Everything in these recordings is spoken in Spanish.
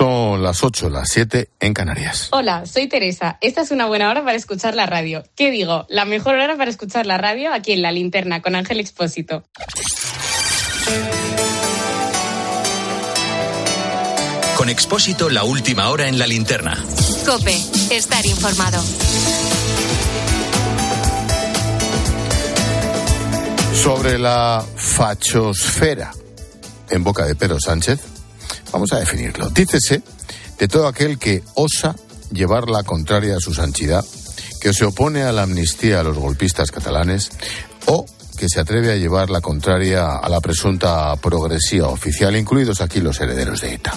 Son las 8, las 7 en Canarias. Hola, soy Teresa. Esta es una buena hora para escuchar la radio. ¿Qué digo? La mejor hora para escuchar la radio aquí en La Linterna con Ángel Expósito. Con Expósito, la última hora en La Linterna. Cope, estar informado. Sobre la fachosfera en boca de Pedro Sánchez, vamos a definirlo. Dícese de todo aquel que osa llevar la contraria a su santidad, que se opone a la amnistía a los golpistas catalanes o que se atreve a llevar la contraria a la presunta progresía oficial, incluidos aquí los herederos de ETA.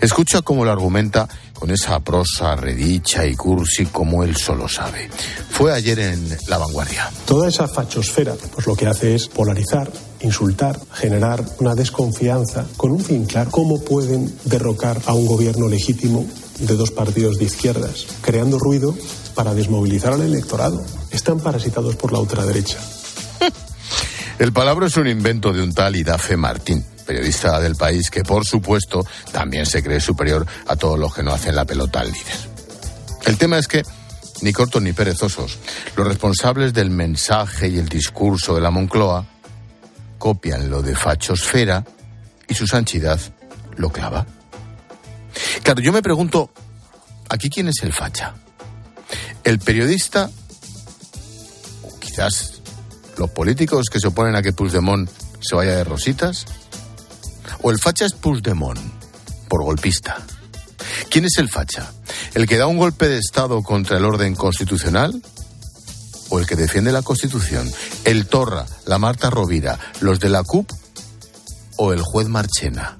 Escucha cómo lo argumenta con esa prosa redicha y cursi como él solo sabe. Fue ayer en La Vanguardia. Toda esa fachosfera, pues lo que hace es polarizar, insultar, generar una desconfianza con un fin claro. ¿Cómo pueden derrocar a un gobierno legítimo de dos partidos de izquierdas, creando ruido para desmovilizar al electorado? Están parasitados por la ultraderecha. El palabra es un invento de un tal Idafe Martín periodista del país que, por supuesto, también se cree superior a todos los que no hacen la pelota al líder. El tema es que, ni cortos ni perezosos, los responsables del mensaje y el discurso de la Moncloa copian lo de fachosfera y su santidad lo clava. Claro, yo me pregunto, ¿aquí quién es el facha? ¿El periodista? ¿O quizás los políticos que se oponen a que Puigdemont se vaya de rositas? ¿O el facha es Puigdemont, por golpista? ¿Quién es el facha? ¿El que da un golpe de Estado contra el orden constitucional? ¿O el que defiende la Constitución? ¿El Torra, la Marta Rovira, los de la CUP? ¿O el juez Marchena?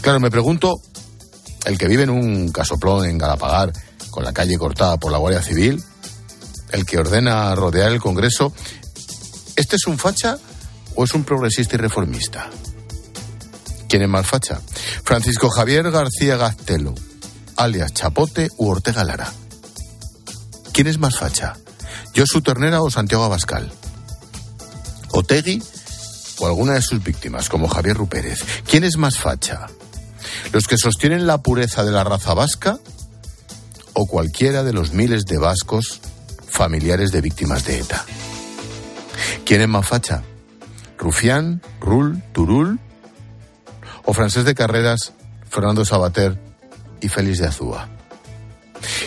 Claro, me pregunto, el que vive en un casoplón en Galapagar, con la calle cortada por la Guardia Civil, el que ordena rodear el Congreso, ¿este es un facha o es un progresista y reformista? ¿Quién es más facha? Francisco Javier García Gastelo, alias Chapote u Ortega Lara. ¿Quién es más facha? ¿Josu Ternera o Santiago Abascal? ¿Otegui o alguna de sus víctimas, como Javier Rupérez? ¿Quién es más facha? ¿Los que sostienen la pureza de la raza vasca o cualquiera de los miles de vascos familiares de víctimas de ETA? ¿Quién es más facha? ¿Rufián, Rul, Turul o francés de carreras Fernando Sabater y Félix de Azúa.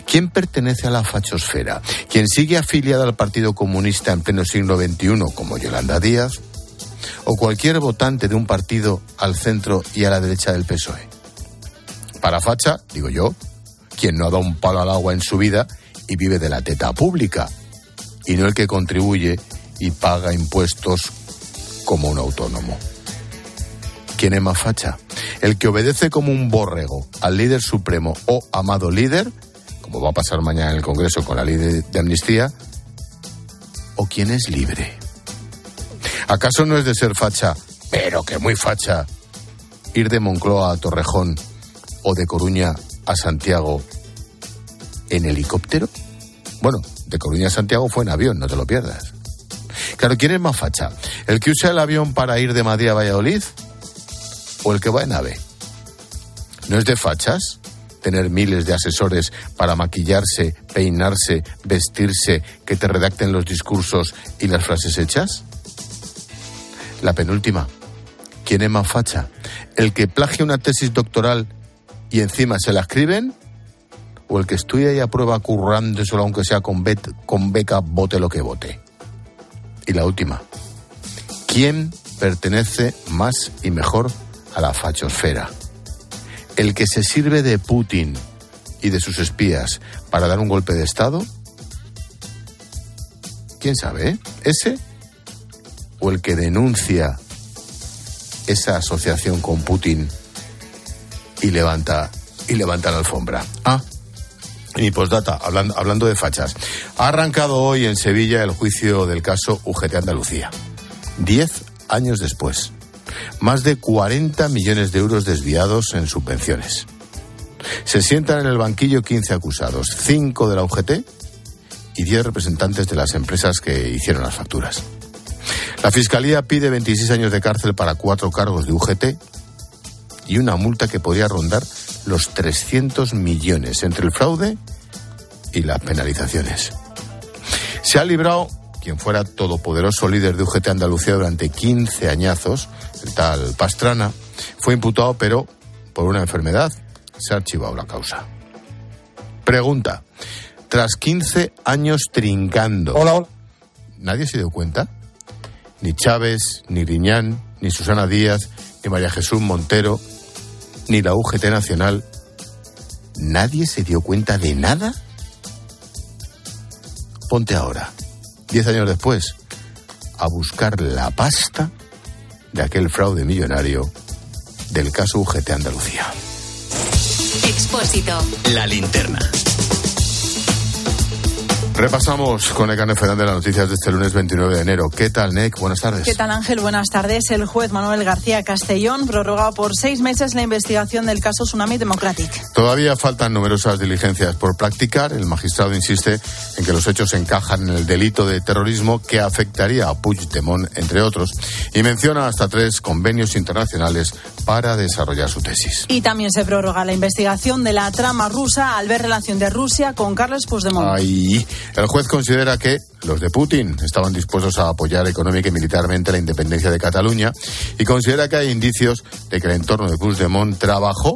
¿Quién pertenece a la fachosfera? ¿Quién sigue afiliada al Partido Comunista en pleno siglo XXI, como Yolanda Díaz? ¿O cualquier votante de un partido al centro y a la derecha del PSOE? Para facha, digo yo, quien no ha dado un palo al agua en su vida y vive de la teta pública, y no el que contribuye y paga impuestos como un autónomo. ¿Quién es más facha? ¿El que obedece como un borrego al líder supremo o amado líder, como va a pasar mañana en el Congreso con la ley de, amnistía? ¿O quién es libre? ¿Acaso no es de ser facha, pero que muy facha, ir de Moncloa a Torrejón o de Coruña a Santiago en helicóptero? Bueno, de Coruña a Santiago fue en avión, no te lo pierdas. Claro, ¿quién es más facha? ¿El que usa el avión para ir de Madrid a Valladolid? o el que va en ave. ¿No es de fachas tener miles de asesores para maquillarse, peinarse, vestirse, que te redacten los discursos y las frases hechas? La penúltima. ¿Quién es más facha? ¿El que plagia una tesis doctoral y encima se la escriben? ¿O el que estudia y aprueba currando solo aunque sea con, con beca, vote lo que vote? Y la última. ¿Quién pertenece más y mejor a la fachosfera. El que se sirve de Putin y de sus espías para dar un golpe de Estado, ¿quién sabe? Eh? ¿Ese? ¿O el que denuncia esa asociación con Putin y levanta, y levanta la alfombra? Ah, y postdata, hablando, hablando de fachas. Ha arrancado hoy en Sevilla el juicio del caso UGT Andalucía. Diez años después más de 40 millones de euros desviados en subvenciones. Se sientan en el banquillo 15 acusados, 5 de la UGT y 10 representantes de las empresas que hicieron las facturas. La Fiscalía pide 26 años de cárcel para cuatro cargos de UGT y una multa que podría rondar los 300 millones entre el fraude y las penalizaciones. Se ha librado quien fuera todopoderoso líder de UGT Andalucía durante 15 añazos, tal Pastrana, fue imputado, pero por una enfermedad se ha archivado la causa. Pregunta. Tras 15 años trincando. Hola, ¿Nadie se dio cuenta? Ni Chávez, ni Riñán, ni Susana Díaz, ni María Jesús Montero, ni la UGT Nacional. ¿Nadie se dio cuenta de nada? Ponte ahora, diez años después, a buscar la pasta de aquel fraude millonario del caso UGT Andalucía. Expósito. La linterna. Repasamos con Ecane Fernández las noticias de este lunes 29 de enero. ¿Qué tal, Nec? Buenas tardes. ¿Qué tal, Ángel? Buenas tardes. El juez Manuel García Castellón prorroga por seis meses la investigación del caso Tsunami Democratic. Todavía faltan numerosas diligencias por practicar. El magistrado insiste en que los hechos encajan en el delito de terrorismo que afectaría a Puigdemont, entre otros, y menciona hasta tres convenios internacionales para desarrollar su tesis. Y también se prorroga la investigación de la trama rusa al ver relación de Rusia con Carles Puigdemont. Ay, el juez considera que los de Putin estaban dispuestos a apoyar económica y militarmente la independencia de Cataluña y considera que hay indicios de que el entorno de Puigdemont trabajó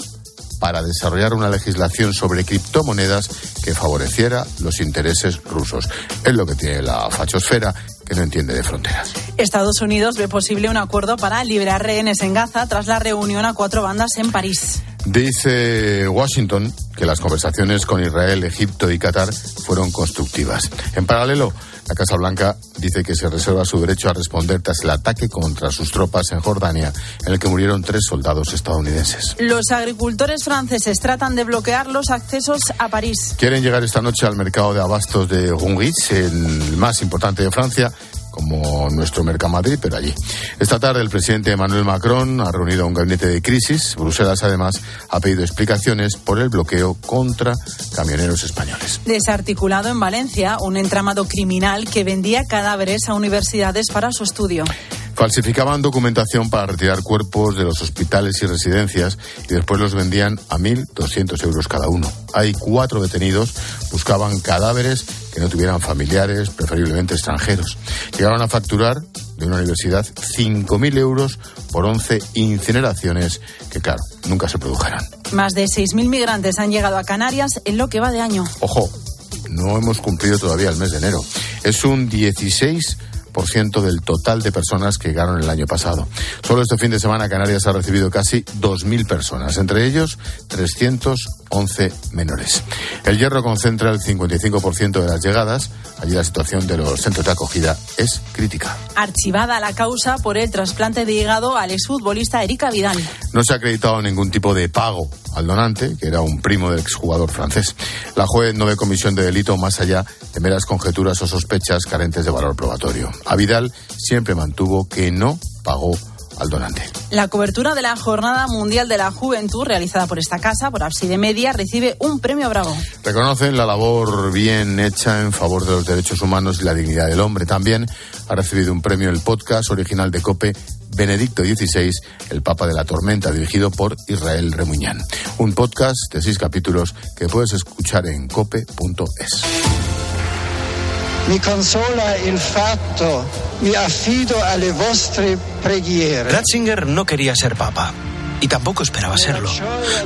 para desarrollar una legislación sobre criptomonedas que favoreciera los intereses rusos. Es lo que tiene la fachosfera, que no entiende de fronteras. Estados Unidos ve posible un acuerdo para liberar rehenes en Gaza tras la reunión a cuatro bandas en París. Dice Washington que las conversaciones con Israel, Egipto y Qatar fueron constructivas. En paralelo, la Casa Blanca dice que se reserva su derecho a responder tras el ataque contra sus tropas en Jordania, en el que murieron tres soldados estadounidenses. Los agricultores franceses tratan de bloquear los accesos a París. Quieren llegar esta noche al mercado de abastos de Rungis, el más importante de Francia, como nuestro Mercamadrid, pero allí. Esta tarde el presidente Emmanuel Macron ha reunido un gabinete de crisis. Bruselas, además, ha pedido explicaciones por el bloqueo contra camioneros españoles. Desarticulado en Valencia un entramado criminal que vendía cadáveres a universidades para su estudio. Falsificaban documentación para retirar cuerpos de los hospitales y residencias y después los vendían a 1.200 euros cada uno. Hay cuatro detenidos, buscaban cadáveres que no tuvieran familiares, preferiblemente extranjeros. Llegaron a facturar de una universidad 5.000 euros por 11 incineraciones que, claro, nunca se produjeron. Más de 6.000 migrantes han llegado a Canarias en lo que va de año. Ojo, no hemos cumplido todavía el mes de enero. Es un 16 del total de personas que llegaron el año pasado. Solo este fin de semana Canarias ha recibido casi 2.000 personas, entre ellos 311 menores. El Hierro concentra el 55% de las llegadas. Allí la situación de los centros de acogida es crítica. Archivada la causa por el trasplante de hígado al exfutbolista Erika Vidal. No se ha acreditado ningún tipo de pago al donante, que era un primo del exjugador francés. La juez no ve comisión de delito más allá de meras conjeturas o sospechas carentes de valor probatorio. A Vidal siempre mantuvo que no pagó al donante. La cobertura de la Jornada Mundial de la Juventud realizada por esta casa, por Abside Media, recibe un premio Bravo. Reconocen la labor bien hecha en favor de los derechos humanos y la dignidad del hombre. También ha recibido un premio el podcast original de COPE Benedicto XVI, el Papa de la Tormenta, dirigido por Israel Remuñán. Un podcast de seis capítulos que puedes escuchar en cope.es. Mi consola il fatto, mi affido alle vostre preghiere. Ratzinger no quería ser papa. Y tampoco esperaba serlo.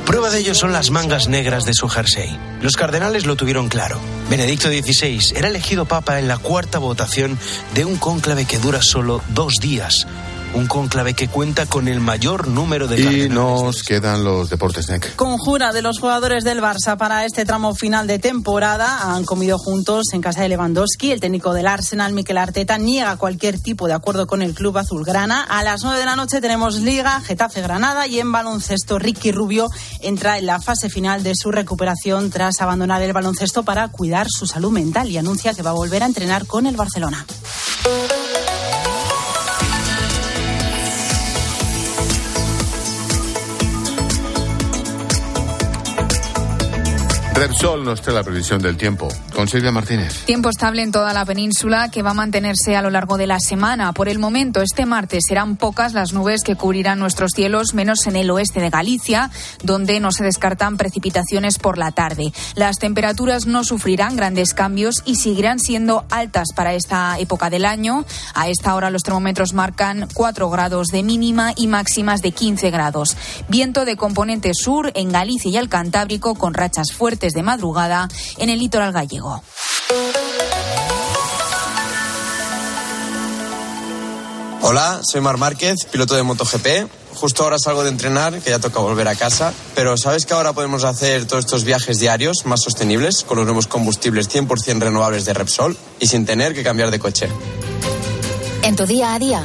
Prueba de ello son las mangas negras de su jersey. Los cardenales lo tuvieron claro. Benedicto XVI era elegido papa en la cuarta votación de un cónclave que dura solo dos días un cónclave que cuenta con el mayor número de Y nos quedan los deportes NEC. Conjura de los jugadores del Barça para este tramo final de temporada. Han comido juntos en casa de Lewandowski. El técnico del Arsenal, Mikel Arteta, niega cualquier tipo de acuerdo con el club azulgrana. A las 9 de la noche tenemos Liga, Getafe Granada y en baloncesto Ricky Rubio entra en la fase final de su recuperación tras abandonar el baloncesto para cuidar su salud mental y anuncia que va a volver a entrenar con el Barcelona. Repsol nos trae la previsión del tiempo. Con Silvia Martínez. Tiempo estable en toda la península que va a mantenerse a lo largo de la semana. Por el momento, este martes serán pocas las nubes que cubrirán nuestros cielos, menos en el oeste de Galicia, donde no se descartan precipitaciones por la tarde. Las temperaturas no sufrirán grandes cambios y seguirán siendo altas para esta época del año. A esta hora los termómetros marcan 4 grados de mínima y máximas de 15 grados. Viento de componente sur en Galicia y el Cantábrico con rachas fuertes de madrugada en el litoral gallego. Hola, soy Mar Márquez, piloto de MotoGP. Justo ahora salgo de entrenar, que ya toca volver a casa. Pero ¿sabes que ahora podemos hacer todos estos viajes diarios más sostenibles con los nuevos combustibles 100% renovables de Repsol y sin tener que cambiar de coche? En tu día a día,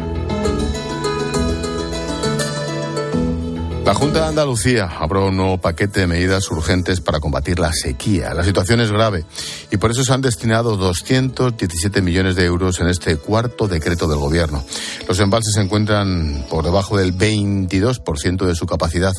La Junta de Andalucía aprobó un nuevo paquete de medidas urgentes para combatir la sequía. La situación es grave y por eso se han destinado 217 millones de euros en este cuarto decreto del Gobierno. Los embalses se encuentran por debajo del 22% de su capacidad.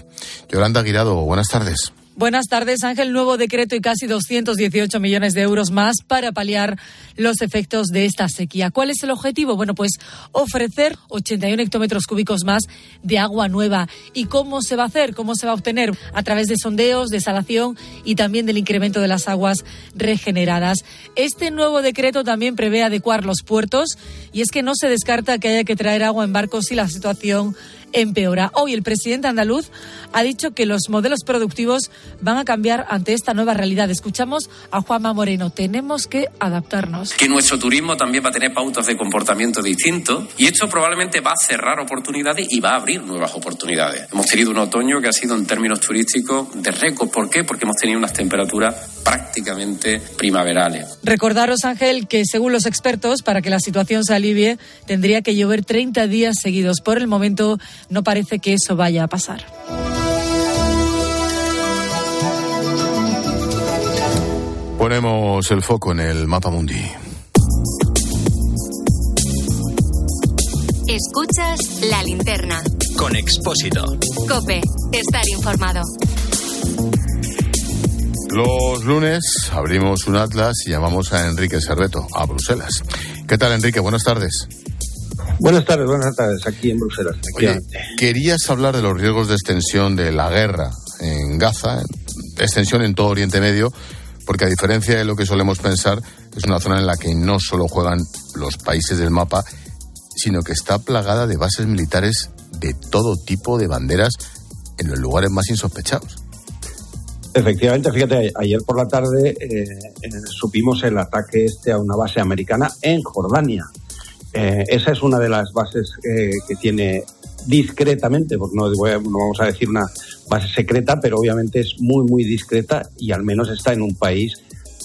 Yolanda Guirado, buenas tardes. Buenas tardes, Ángel. Nuevo decreto y casi 218 millones de euros más para paliar los efectos de esta sequía. ¿Cuál es el objetivo? Bueno, pues ofrecer 81 hectómetros cúbicos más de agua nueva. ¿Y cómo se va a hacer? ¿Cómo se va a obtener? A través de sondeos, desalación y también del incremento de las aguas regeneradas. Este nuevo decreto también prevé adecuar los puertos y es que no se descarta que haya que traer agua en barcos si la situación empeora. Hoy el presidente andaluz ha dicho que los modelos productivos van a cambiar ante esta nueva realidad. Escuchamos a Juanma Moreno. Tenemos que adaptarnos. Que nuestro turismo también va a tener pautas de comportamiento distintos y esto probablemente va a cerrar oportunidades y va a abrir nuevas oportunidades. Hemos tenido un otoño que ha sido en términos turísticos de récord. ¿Por qué? Porque hemos tenido unas temperaturas prácticamente primaverales. Recordaros, Ángel, que según los expertos, para que la situación se alivie, tendría que llover 30 días seguidos. Por el momento, no parece que eso vaya a pasar. Ponemos el foco en el mapa mundi. Escuchas la linterna. Con Expósito. Cope, estar informado. Los lunes abrimos un atlas y llamamos a Enrique Serveto, a Bruselas. ¿Qué tal, Enrique? Buenas tardes. Buenas tardes, buenas tardes, aquí en Bruselas. Oye, querías hablar de los riesgos de extensión de la guerra en Gaza, extensión en todo Oriente Medio, porque a diferencia de lo que solemos pensar, es una zona en la que no solo juegan los países del mapa, sino que está plagada de bases militares de todo tipo de banderas en los lugares más insospechados. Efectivamente, fíjate, ayer por la tarde eh, supimos el ataque este a una base americana en Jordania. Eh, esa es una de las bases eh, que tiene discretamente, porque no, no, vamos a decir una base secreta, pero obviamente es muy, muy discreta y al menos está en un país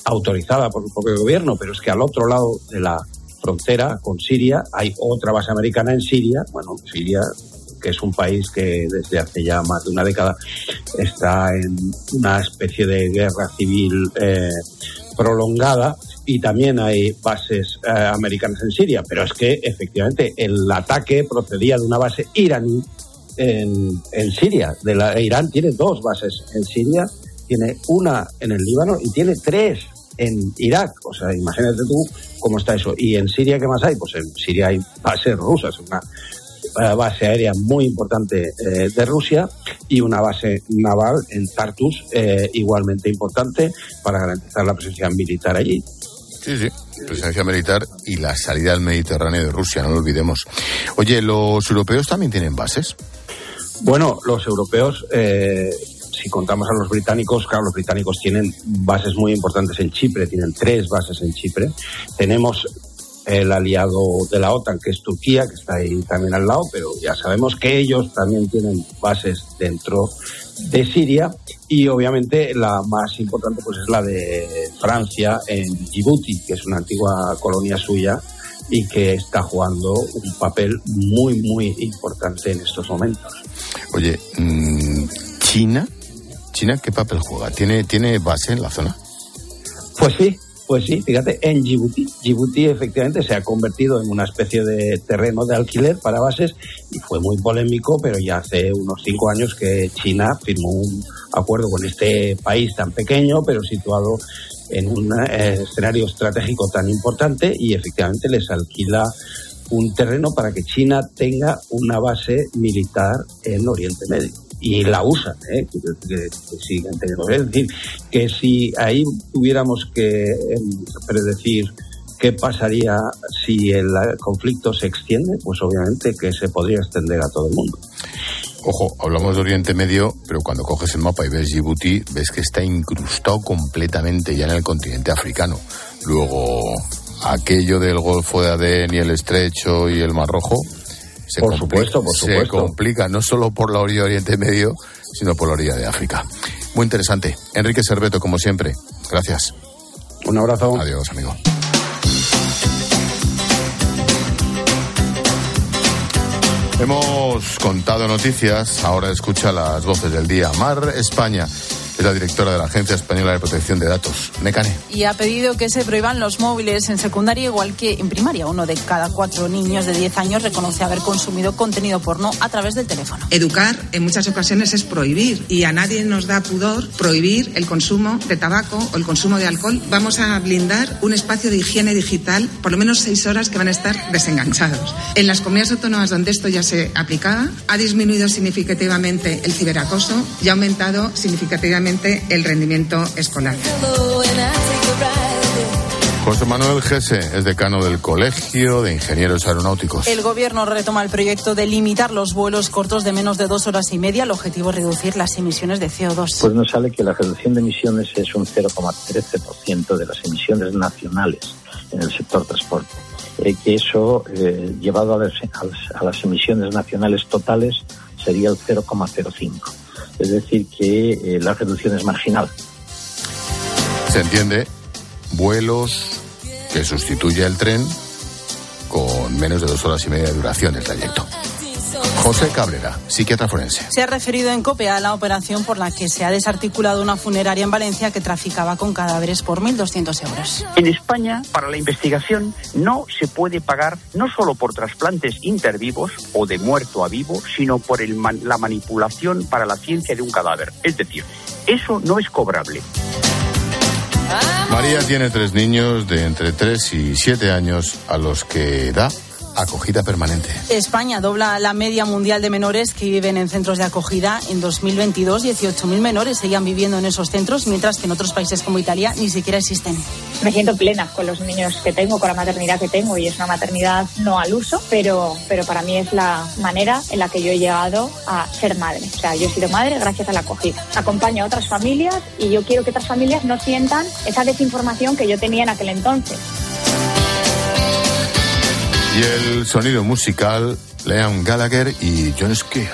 autorizada por su propio gobierno, pero es que al otro lado de la frontera con Siria hay otra base americana en Siria, bueno, Siria que es un país que desde hace ya más de una década está en una especie de guerra civil eh, prolongada y también hay bases eh, americanas en Siria, pero es que efectivamente el ataque procedía de una base iraní en, en Siria. De la, Irán tiene dos bases en Siria, tiene una en el Líbano y tiene tres en Irak. O sea, imagínate tú cómo está eso. ¿Y en Siria qué más hay? Pues en Siria hay bases rusas, una eh, base aérea muy importante eh, de Rusia y una base naval en Tartus igualmente importante para garantizar la presencia militar allí. Sí, sí, presencia militar y la salida al Mediterráneo de Rusia, no lo olvidemos. Oye, ¿los europeos también tienen bases? Bueno, los europeos, eh, si contamos a los británicos, claro, los británicos tienen bases muy importantes en Chipre, tienen tres bases en Chipre. Tenemos el aliado de la OTAN, que es Turquía, que está ahí también al lado, pero ya sabemos que ellos también tienen bases dentro de Siria y obviamente la más importante pues es la de Francia en Djibouti, que es una antigua colonia suya y que está jugando un papel muy muy importante en estos momentos. Oye, mm, China ¿China qué papel juega? ¿Tiene, ¿Tiene base en la zona? Pues sí, pues sí, fíjate, en Djibouti. Djibouti efectivamente se ha convertido en una especie de terreno de alquiler para bases y fue muy polémico, pero ya hace unos cinco años que China firmó un acuerdo con este país tan pequeño, pero situado en un eh, escenario estratégico tan importante y efectivamente les alquila un terreno para que China tenga una base militar en Oriente Medio y la usan, ¿eh? que, siguen teniendo. Es decir, que si ahí tuviéramos que em, predecir qué pasaría si el conflicto se extiende, pues obviamente que se podría extender a todo el mundo. Ojo, hablamos de Oriente Medio, pero cuando coges el mapa y ves Djibouti, ves que está incrustado completamente ya en el continente africano. Luego, aquello del Golfo de Adén y el Estrecho y el Mar Rojo, se por supuesto, por supuesto. Se complica no solo por la orilla de Oriente Medio, sino por la orilla de África. Muy interesante. Enrique Serveto, como siempre. Gracias. Un abrazo. Adiós, amigo. Hemos contado noticias, ahora escucha las voces del día. Mar España es la directora de la Agencia Española de Protección de Datos, Mecane. Y ha pedido que se prohíban los móviles en secundaria igual que en primaria. Uno de cada cuatro niños de 10 años reconoce haber consumido contenido porno a través del teléfono. Educar en muchas ocasiones es prohibir y a nadie nos da pudor prohibir el consumo de tabaco o el consumo de alcohol. Vamos a blindar un espacio de higiene digital por lo menos seis horas que van a estar desenganchados. En las comunidades autónomas donde esto ya se aplicaba, ha disminuido significativamente el ciberacoso y ha aumentado significativamente el rendimiento escolar. José Manuel Gese es decano del Colegio de Ingenieros Aeronáuticos. El gobierno retoma el proyecto de limitar los vuelos cortos de menos de dos horas y media. El objetivo es reducir las emisiones de CO2. Pues nos sale que la reducción de emisiones es un 0,13% de las emisiones nacionales en el sector transporte. Eh, que eso, eh, llevado a a las emisiones nacionales totales, sería el 0,05 es decir, que eh, la reducción es marginal. Se entiende, vuelos que sustituye el tren con menos de dos horas y media de duración del trayecto. José Cabrera, psiquiatra forense. Se ha referido en COPE a la operación por la que se ha desarticulado una funeraria en Valencia que traficaba con cadáveres por 1.200 euros. En España, para la investigación, no se puede pagar no solo por trasplantes intervivos o de muerto a vivo, sino por la manipulación para la ciencia de un cadáver. Es decir, eso no es cobrable. María tiene tres niños de entre 3 y 7 años a los que da acogida permanente. España dobla la media mundial de menores que viven en centros de acogida. En 2022, 18.000 menores seguían viviendo en esos centros, mientras que en otros países como Italia ni siquiera existen. Me siento plena con los niños que tengo, con la maternidad que tengo, y es una maternidad no al uso, pero, pero para mí es la manera en la que yo he llegado a ser madre. O sea, yo he sido madre gracias a la acogida. Acompaño a otras familias y yo quiero que otras familias no sientan esa desinformación que yo tenía en aquel entonces. Y el sonido musical, Liam Gallagher y John Skeer.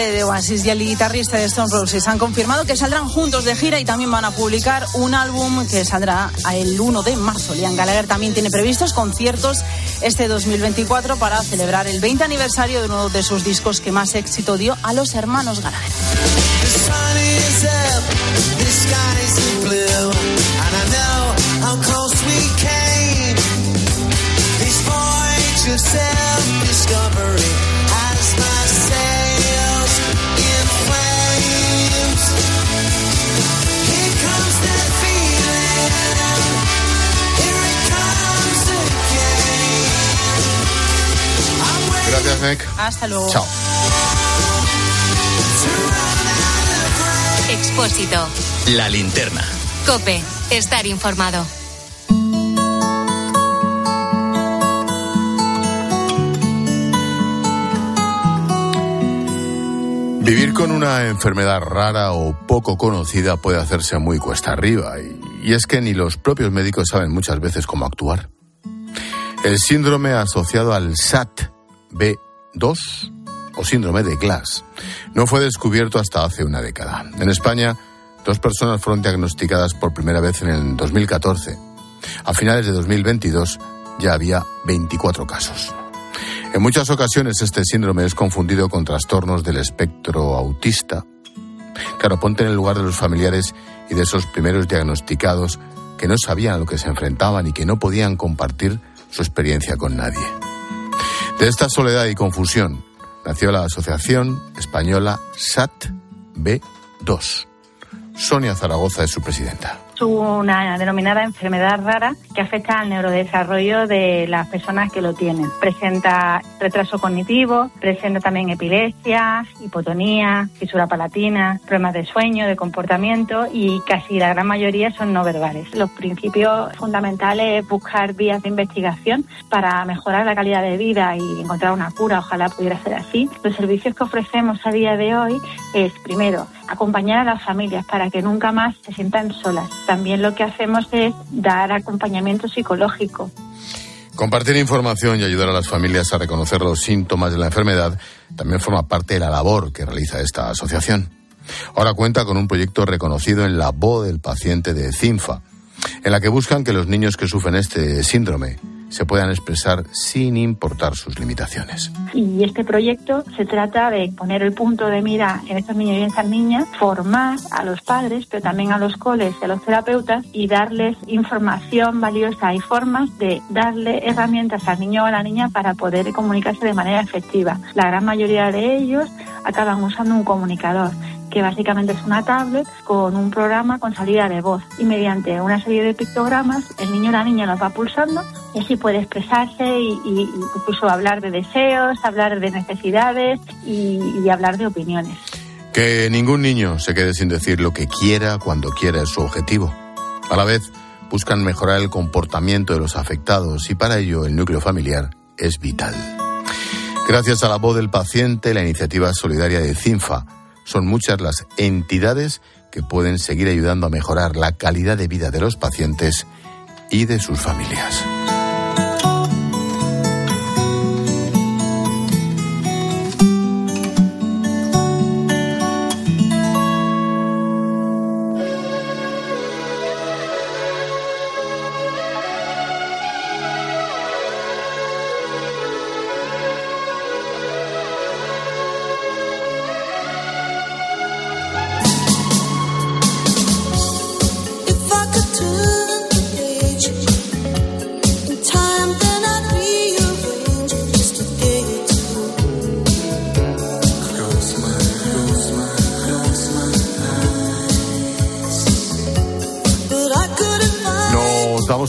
De Oasis y el guitarrista de Stone Roses han confirmado que saldrán juntos de gira y también van a publicar un álbum que saldrá el 1 de marzo. Liam Gallagher también tiene previstos conciertos este 2024 para celebrar el 20 aniversario de uno de sus discos que más éxito dio a los hermanos Gallagher. Gracias. Hasta luego. Chao. Expósito. La linterna. Cope. Estar informado. Vivir con una enfermedad rara o poco conocida puede hacerse muy cuesta arriba y, y es que ni los propios médicos saben muchas veces cómo actuar. El síndrome asociado al SAT B2 o síndrome de Glass, no fue descubierto hasta hace una década. En España, dos personas fueron diagnosticadas por primera vez en el 2014. A finales de 2022 ya había 24 casos. En muchas ocasiones este síndrome es confundido con trastornos del espectro autista. Claro, ponte en el lugar de los familiares y de esos primeros diagnosticados que no sabían a lo que se enfrentaban y que no podían compartir su experiencia con nadie. De esta soledad y confusión nació la Asociación Española SAT-B2. Sonia Zaragoza es su presidenta una denominada enfermedad rara que afecta al neurodesarrollo de las personas que lo tienen. Presenta retraso cognitivo, presenta también epilepsia, hipotonía, fisura palatina, problemas de sueño, de comportamiento y casi la gran mayoría son no verbales. Los principios fundamentales es buscar vías de investigación para mejorar la calidad de vida y encontrar una cura, ojalá pudiera ser así. Los servicios que ofrecemos a día de hoy es, primero, acompañar a las familias para que nunca más se sientan solas. También lo que hacemos es dar acompañamiento psicológico. Compartir información y ayudar a las familias a reconocer los síntomas de la enfermedad también forma parte de la labor que realiza esta asociación. Ahora cuenta con un proyecto reconocido en la voz del paciente de CINFA, en la que buscan que los niños que sufren este síndrome se puedan expresar sin importar sus limitaciones. Y este proyecto se trata de poner el punto de mira en estos niños y en estas niñas, formar a los padres, pero también a los coles y a los terapeutas y darles información valiosa y formas de darle herramientas al niño o a la niña para poder comunicarse de manera efectiva. La gran mayoría de ellos acaban usando un comunicador que básicamente es una tablet con un programa con salida de voz y mediante una serie de pictogramas el niño o la niña los va pulsando y así puede expresarse y, incluso hablar de deseos, hablar de necesidades y, y hablar de opiniones. Que ningún niño se quede sin decir lo que quiera cuando quiera es su objetivo. A la vez, buscan mejorar el comportamiento de los afectados y para ello el núcleo familiar es vital. Gracias a la voz del paciente, la iniciativa solidaria de CINFA son muchas las entidades que pueden seguir ayudando a mejorar la calidad de vida de los pacientes y de sus familias.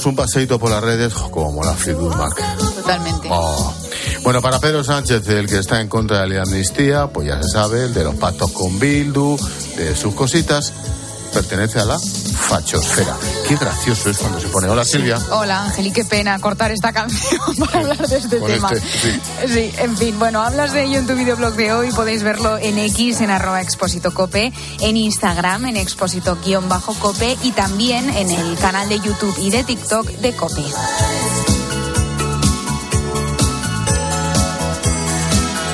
Un paseito por las redes como la Fleetwood Totalmente. Oh. Bueno, para Pedro Sánchez, el que está en contra de la amnistía, pues ya se sabe, el de los pactos con Bildu, de sus cositas, pertenece a la fachosfera. Qué gracioso es cuando se pone. Hola Silvia. Hola Ángel, y qué pena cortar esta canción para hablar de este tema. Este, sí. en fin, bueno, hablas de ello en tu videoblog de hoy, podéis verlo en X, en arroba expósito cope, en Instagram, en expósito-cope y también en el canal de YouTube y de TikTok de Cope.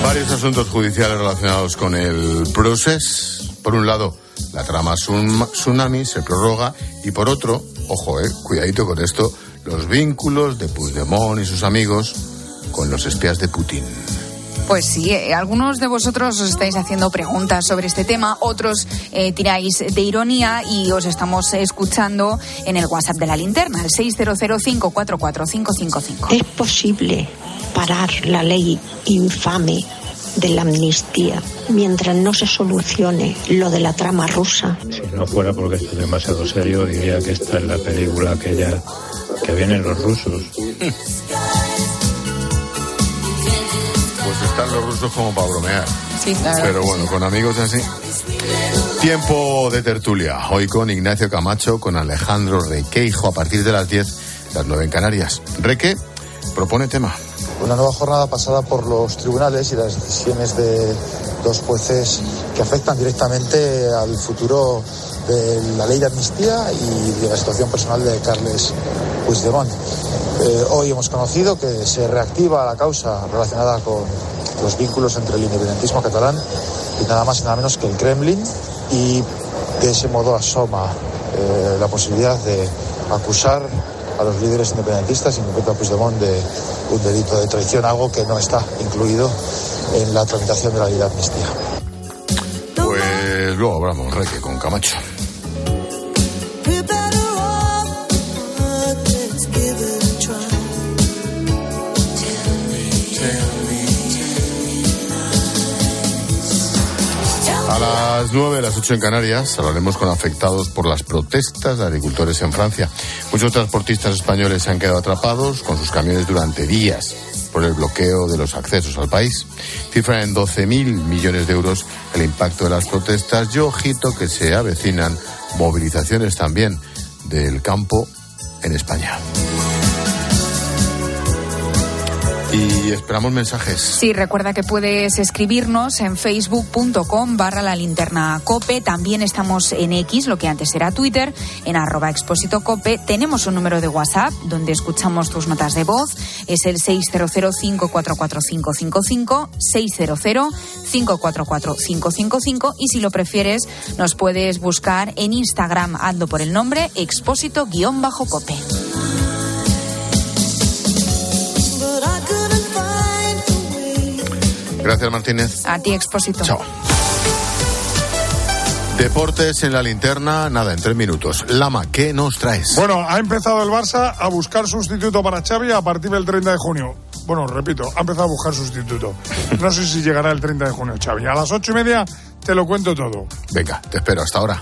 Varios asuntos judiciales relacionados con el proceso. Por un lado, la trama Tsunami se prorroga y por otro, ojo, eh, cuidadito con esto, los vínculos de Puigdemont y sus amigos con los espías de Putin. Pues sí, eh, algunos de vosotros os estáis haciendo preguntas sobre este tema, otros eh, tiráis de ironía y os estamos escuchando en el WhatsApp de la linterna, el 600544555. ¿Es posible parar la ley infame de la amnistía mientras no se solucione lo de la trama rusa. Si no fuera porque esto es demasiado serio, diría que esta es la película aquella que vienen los rusos. Pues están los rusos como para bromear. Sí, Pero bueno, con amigos así. Tiempo de tertulia. Hoy con Ignacio Camacho, con Alejandro Requeijo, a partir de las 10, las 9 en Canarias. Reque propone tema. Una nueva jornada pasada por los tribunales y las decisiones de dos jueces que afectan directamente al futuro de la ley de amnistía y de la situación personal de Carles Puigdemont. Eh, hoy hemos conocido que se reactiva la causa relacionada con los vínculos entre el independentismo catalán y nada más y nada menos que el Kremlin y de ese modo asoma eh, la posibilidad de acusar a los líderes independentistas, incluso a Puigdemont, de un delito de traición, algo que no está incluido en la tramitación de la ley de amnistía. Pues luego hablamos, Reque, con Camacho. 9 de las 8 en Canarias hablaremos con afectados por las protestas de agricultores en Francia. Muchos transportistas españoles se han quedado atrapados con sus camiones durante días por el bloqueo de los accesos al país. Cifra en 12.000 millones de euros el impacto de las protestas y ojito que se avecinan movilizaciones también del campo en España. Y esperamos mensajes. Sí, recuerda que puedes escribirnos en facebook.com barra la linterna cope. También estamos en X, lo que antes era Twitter, en arroba expósito cope. Tenemos un número de WhatsApp donde escuchamos tus notas de voz. Es el 600-544-555, 600-544-555. Y si lo prefieres, nos puedes buscar en Instagram, hazlo por el nombre expósito-cope. Gracias, Martínez. A ti, expósito. Chao. Deportes en la linterna, nada, en tres minutos. Lama, ¿qué nos traes? Bueno, ha empezado el Barça a buscar sustituto para Xavi a partir del 30 de junio. Bueno, repito, ha empezado a buscar sustituto. No sé si llegará el 30 de junio, Xavi. A las ocho y media te lo cuento todo. Venga, te espero hasta ahora.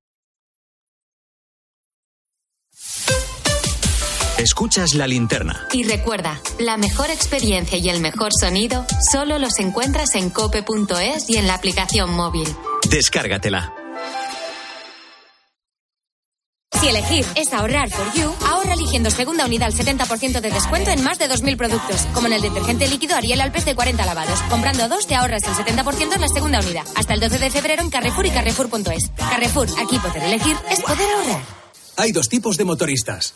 Escuchas la linterna. Y recuerda, la mejor experiencia y el mejor sonido solo los encuentras en cope.es y en la aplicación móvil. Descárgatela. Si elegir es ahorrar for you, ahorra eligiendo segunda unidad al 70% de descuento en más de 2.000 productos, como en el detergente líquido Ariel Alpes de 40 lavados. Comprando dos te ahorras el 70% en la segunda unidad. Hasta el 12 de febrero en Carrefour y Carrefour.es. Carrefour, aquí poder elegir es poder ahorrar. Hay dos tipos de motoristas.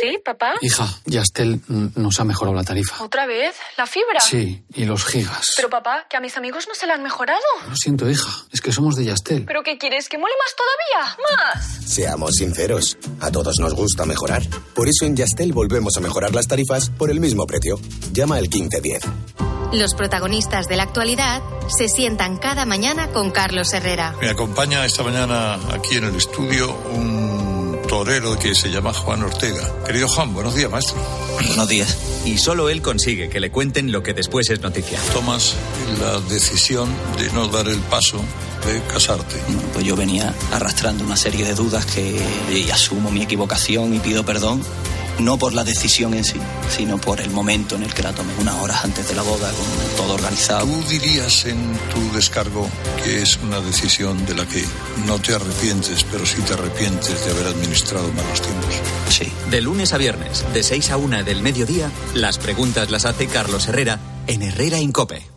¿Sí, papá? Hija, Yastel nos ha mejorado la tarifa. ¿Otra vez? ¿La fibra? Sí, y los gigas. Pero papá, que a mis amigos no se la han mejorado. Lo siento, hija, es que somos de Yastel. ¿Pero qué quieres? ¿Que mole más todavía? ¡Más! Seamos sinceros, a todos nos gusta mejorar. Por eso en Yastel volvemos a mejorar las tarifas por el mismo precio. Llama al 1510. Los protagonistas de la actualidad se sientan cada mañana con Carlos Herrera. Me acompaña esta mañana aquí en el estudio un torero que se llama Juan Ortega. Querido Juan, buenos días, maestro. Buenos días. Y solo él consigue que le cuenten lo que después es noticia. Tomas la decisión de no dar el paso de casarte. Bueno, pues yo venía arrastrando una serie de dudas que y asumo mi equivocación y pido perdón. No por la decisión en sí, sino por el momento en el que la tomé, unas horas antes de la boda, con todo organizado. ¿Tú dirías en tu descargo que es una decisión de la que no te arrepientes, pero sí te arrepientes de haber administrado malos tiempos? Sí. De lunes a viernes, de 6 a 1 del mediodía, las preguntas las hace Carlos Herrera en Herrera Incope.